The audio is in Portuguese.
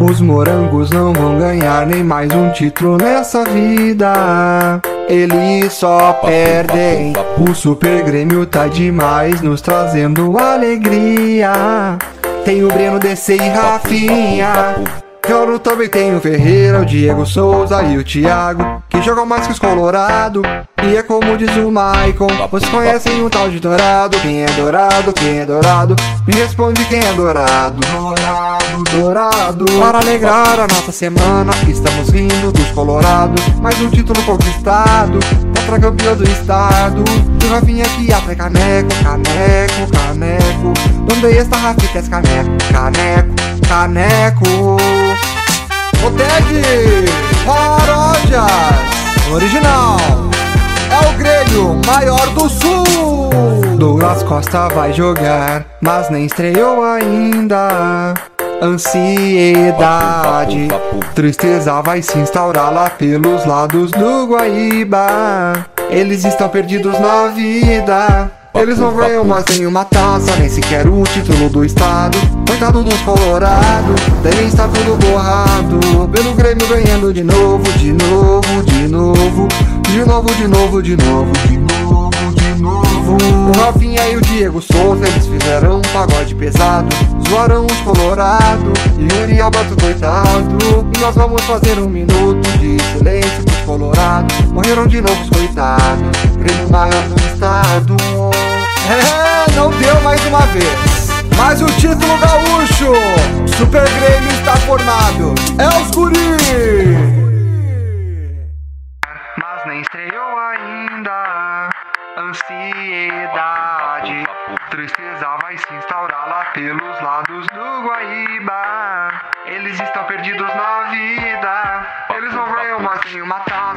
Os morangos não vão ganhar nem mais um título nessa vida. Eles só perdem. O Super Grêmio tá demais, nos trazendo alegria. Tem o Breno, DC e Rafinha. Eu também tenho o Ferreira, o Diego Souza e o Thiago, que jogam mais que os Colorado. E é como diz o Maicon, vocês conhecem um tal de Dourado? Quem é Dourado? Quem é Dourado? Me responde quem é Dourado. Dourado, Dourado. Para alegrar a nossa semana, estamos rindo dos Colorados. Mais um título conquistado, contra campeão do estado. E o Rafinha que até caneco, caneco, caneco. Onde está Rafinha? Caneco, caneco, caneco. Oteg Paródias Original É o Grêmio maior do sul. Douglas Costa vai jogar Mas nem estreou ainda. Ansiedade Tristeza vai se instaurar lá pelos lados do Guaíba. Eles estão perdidos na vida eles não ganham mais nenhuma taça, nem sequer o título do estado. Coitado dos Colorado, devem estar tudo borrado. Pelo Grêmio ganhando de novo, de novo, de novo, de novo, de novo, de novo, de novo, de novo. O Rafinha e o Diego Souza, eles fizeram um pagode pesado. Zoaram os Colorado e o Alberto coitado. E nós vamos fazer um minuto de silêncio pros Colorado. Morreram de novo os coitados. Grêmio maior do estado. Mas o título gaúcho, Super Grêmio está formado. É os guri! Mas nem estreou ainda. Ansiedade, tristeza vai se instaurar lá pelos lados do Guaíba. Eles estão perdidos na vida. Eles não ganham mais nenhuma sequer